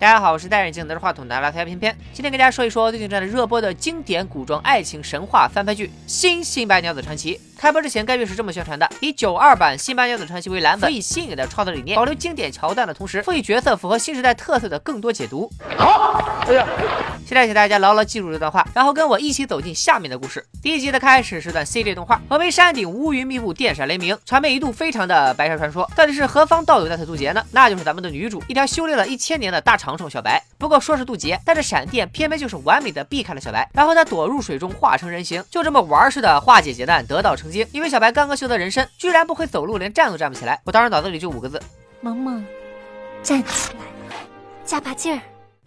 大家好，我是戴眼镜拿着话筒的拉条偏偏，今天跟大家说一说最近正在热播的经典古装爱情神话翻拍剧《新新白娘子传奇》。开播之前，该剧是这么宣传的：以九二版《新白娘子传奇》为蓝本，以新颖的创作理念，保留经典桥段的同时，赋予角色符合新时代特色的更多解读。好，哎呀，现在请大家牢牢记住这段话，然后跟我一起走进下面的故事。第一集的开始是段 CG 动画，峨眉山顶乌云密布，电闪雷鸣，场面一度非常的白蛇传说。到底是何方道友在此渡劫呢？那就是咱们的女主，一条修炼了一千年的大长虫小白。不过说是渡劫，但是闪电偏偏就是完美的避开了小白，然后他躲入水中化成人形，就这么玩似的化解劫难，得道成精。因为小白刚刚修得人身，居然不会走路，连站都站不起来。我当时脑子里就五个字：萌萌，站起来，加把劲儿。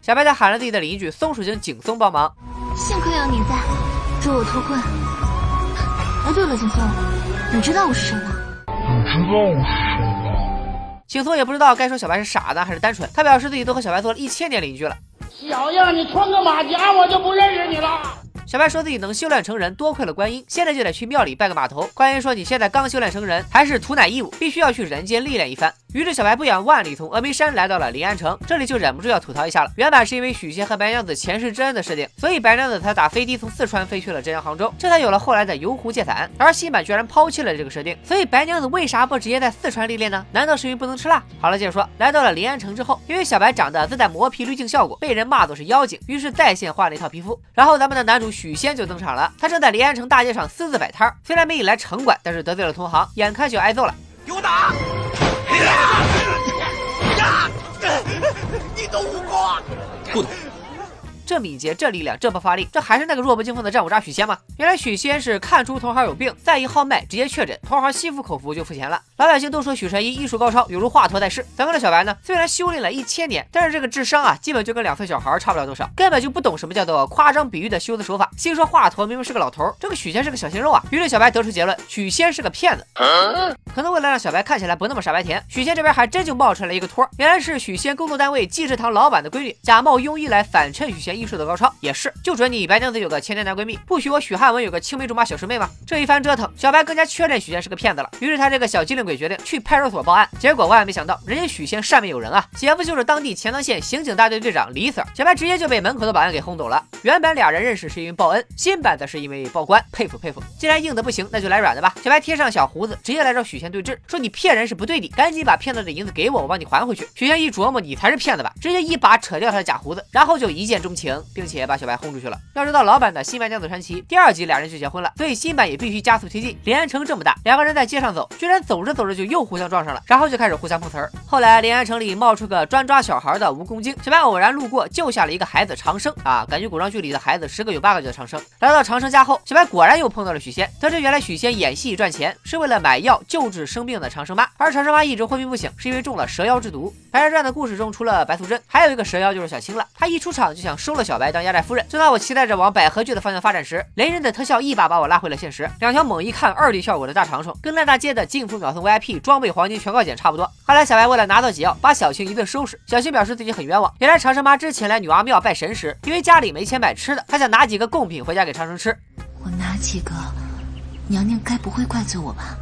小白在喊了自己的邻居松鼠精景松帮忙，幸亏有你在，助我脱困。哎，对了，景松，你知道我是谁吗？你知道我是谁吗？景松也不知道该说小白是傻子还是单纯，他表示自己都和小白做了一千年邻居了。小样，你穿个马甲我就不认识你了。小白说自己能修炼成人，多亏了观音，现在就得去庙里拜个码头。观音说你现在刚修炼成人，还是土乃义务，必须要去人间历练一番。于是小白不远万里从峨眉山来到了临安城，这里就忍不住要吐槽一下了。原版是因为许仙和白娘子前世之恩的设定，所以白娘子才打飞的从四川飞去了浙江杭州，这才有了后来的游湖借伞。而新版居然抛弃了这个设定，所以白娘子为啥不直接在四川历练呢？难道是因为不能吃辣？好了，接着说，来到了临安城之后，因为小白长得自带磨皮滤镜效果，被人骂作是妖精，于是在线换了一套皮肤。然后咱们的男主许仙就登场了，他正在临安城大街上私自摆摊，虽然没引来城管，但是得罪了同行，眼看就要挨揍了，给我打！你懂武功？不懂。这敏捷，这力量，这爆发力，这还是那个弱不禁风的战五渣许仙吗？原来许仙是看出同行有病，再一号脉，直接确诊，同行心服口服就付钱了。老百姓都说许神医医术高超，犹如华佗在世。咱们的小白呢，虽然修炼了一千年，但是这个智商啊，基本就跟两岁小孩差不了多少，根本就不懂什么叫做夸张比喻的修辞手法。心说华佗明明是个老头，这个许仙是个小鲜肉啊。于是小白得出结论，许仙是个骗子。可能为了让小白看起来不那么傻白甜，许仙这边还真就冒出来一个托，原来是许仙工作单位济世堂老板的闺女，假冒庸医来反衬许仙医术的高超。也是，就准你白娘子有个千年男闺蜜，不许我许汉文有个青梅竹马小师妹吗？这一番折腾，小白更加确认许仙是个骗子了。于是他这个小机灵鬼决定去派出所报案。结果万万没想到，人家许仙上面有人啊，姐夫就是当地钱塘县刑警大队队长李 Sir。小白直接就被门口的保安给轰走了。原本俩人认识是因为报恩，新版则是因为报官。佩服佩服，既然硬的不行，那就来软的吧。小白贴上小胡子，直接来找许仙对峙，说你骗人是不对的，赶紧把骗子的银子给我，我帮你还回去。许仙一琢磨，你才是骗子吧，直接一把扯掉他的假胡子，然后就一见钟情，并且把小白轰出去了。要知道老版的《新白娘子传奇》第二集俩人就结婚了，所以新版也必须加速推进。临安城这么大，两个人在街上走，居然走着走着就又互相撞上了，然后就开始互相碰瓷儿。后来临安城里冒出个专抓小孩的蜈蚣精，小白偶然路过，救下了一个孩子长生啊，感觉古装剧里的孩子十个有八个叫长生。来到长生家后，小白果然又碰到了许仙，得知原来许仙演戏赚钱是为了买药救治生病的长生妈，而长生妈一直昏迷不醒，是因为中了蛇妖之毒。白蛇传的故事中，除了白素贞，还有一个蛇妖就是小青了。她一出场就想收了小白当压寨夫人。正当我期待着往百合剧的方向发展时，雷人的特效一把把我拉回了现实。两条猛一看二 D 效果的大长虫，跟烂大街的净服秒送 VIP 装备黄金全靠捡差不多。后来小白为了拿到解药，把小青一顿收拾。小青表示自己很冤枉。原来长生妈之前来女娲庙拜神时，因为家里没钱买吃的，她想拿几个贡品回家给长生吃。我拿几个，娘娘该不会怪罪我吧？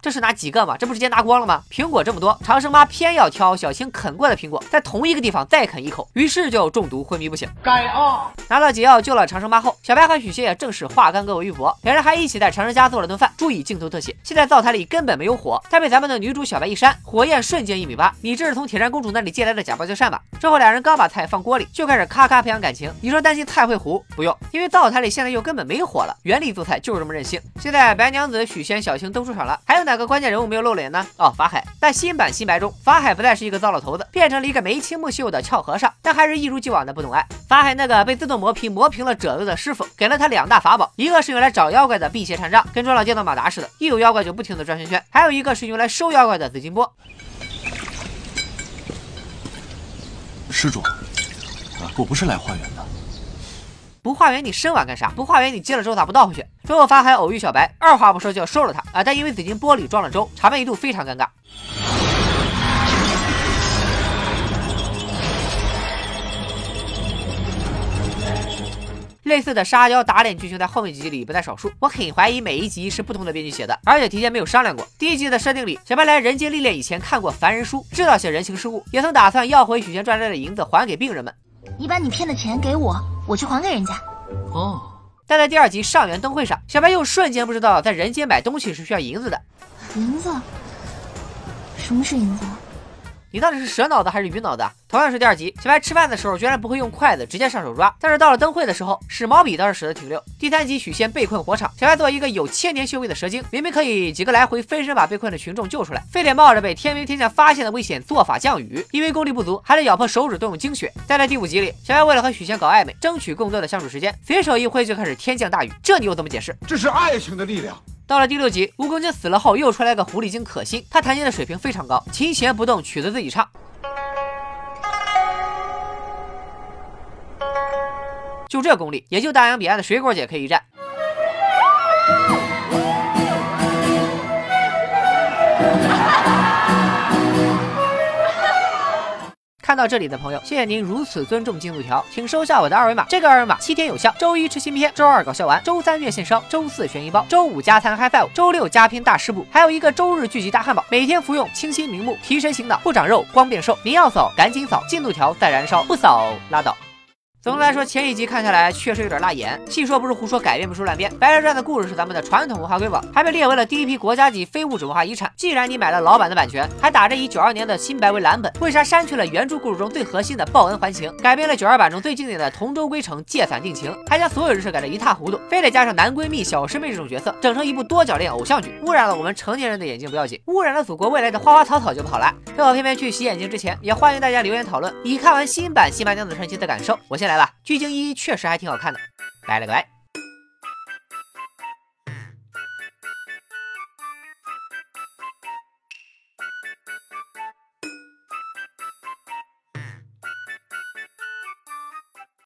这是拿几个吗？这不直接拿光了吗？苹果这么多，长生妈偏要挑小青啃过的苹果，在同一个地方再啃一口，于是就中毒昏迷不醒。该啊！拿到解药救了长生妈后，小白和许仙也正式化干戈为玉帛，两人还一起在长生家做了顿饭。注意镜头特写，现在灶台里根本没有火，但被咱们的女主小白一扇，火焰瞬间一米八。你这是从铁扇公主那里借来的假芭蕉扇吧？之后两人刚把菜放锅里，就开始咔咔培养感情。你说担心菜会糊？不用，因为灶台里现在又根本没火了。原力做菜就是这么任性。现在白娘子、许仙、小青都出场了，还有哪个关键人物没有露脸呢？哦，法海。在新版新白中，法海不再是一个糟老头子，变成了一个眉清目秀的俏和尚，但还是一如既往的不懂爱。法海那个被自动磨皮磨平了褶子的师傅，给了他两大法宝，一个是用来找妖怪的辟邪禅杖，跟装了电动马达似的，一有妖怪就不停的转圈圈；还有一个是用来收妖怪的紫金钵。施主，我不是来化缘的。不化缘你生碗干啥？不化缘你接了粥咋不倒回去？最后法海偶遇小白，二话不说就要收了他啊！但因为紫金钵里装了粥，场面一度非常尴尬。类似的沙雕打脸剧情在后面几集里不在少数。我很怀疑每一集是不同的编剧写的，而且提前没有商量过。第一集的设定里，小白来人间历练以前看过凡人书，知道些人情世故，也曾打算要回许仙赚来的银子还给病人们。你把你骗的钱给我，我去还给人家。哦，但在第二集上元灯会上，小白又瞬间不知道在人间买东西是需要银子的。银子？什么是银子？你到底是蛇脑子还是鱼脑子？同样是第二集，小白吃饭的时候居然不会用筷子，直接上手抓。但是到了灯会的时候，使毛笔倒是使得挺溜。第三集许仙被困火场，小白作为一个有千年修为的蛇精，明明可以几个来回飞身把被困的群众救出来，非得冒着被天兵天将发现的危险做法降雨，因为功力不足，还得咬破手指动用精血。再在第五集里，小白为了和许仙搞暧昧，争取更多的相处时间，随手一挥就开始天降大雨，这你又怎么解释？这是爱情的力量。到了第六集，蜈蚣精死了后，又出来个狐狸精可心，她弹琴的水平非常高，琴弦不动，曲子自己唱。就这功力，也就大洋彼岸的水果姐可以一战。看到这里的朋友，谢谢您如此尊重进度条，请收下我的二维码。这个二维码七天有效，周一吃新片，周二搞笑丸，周三院线烧，周四悬疑包，周五加餐 high five，周六加拼大师部，还有一个周日聚集大汉堡，每天服用清新明目，提神醒脑，不长肉，光变瘦。您要扫赶紧扫，进度条在燃烧，不扫拉倒。总的来说，前一集看下来确实有点辣眼。细说不是胡说，改编不是乱编。《白蛇传》的故事是咱们的传统文化瑰宝，还被列为了第一批国家级非物质文化遗产。既然你买了老版的版权，还打着以九二年的新白为蓝本，为啥删去了原著故事中最核心的报恩还情，改编了九二版中最经典的同舟归程、借伞定情，还将所有人设改得一塌糊涂，非得加上男闺蜜、小师妹这种角色，整成一部多角恋偶像剧，污染了我们成年人的眼睛不要紧，污染了祖国未来的花花草草就不好了。在我偏偏去洗眼睛之前，也欢迎大家留言讨论你看完新版《新白娘子传奇》的感受。我先来了，鞠婧祎。确实还挺好看的，来了个来。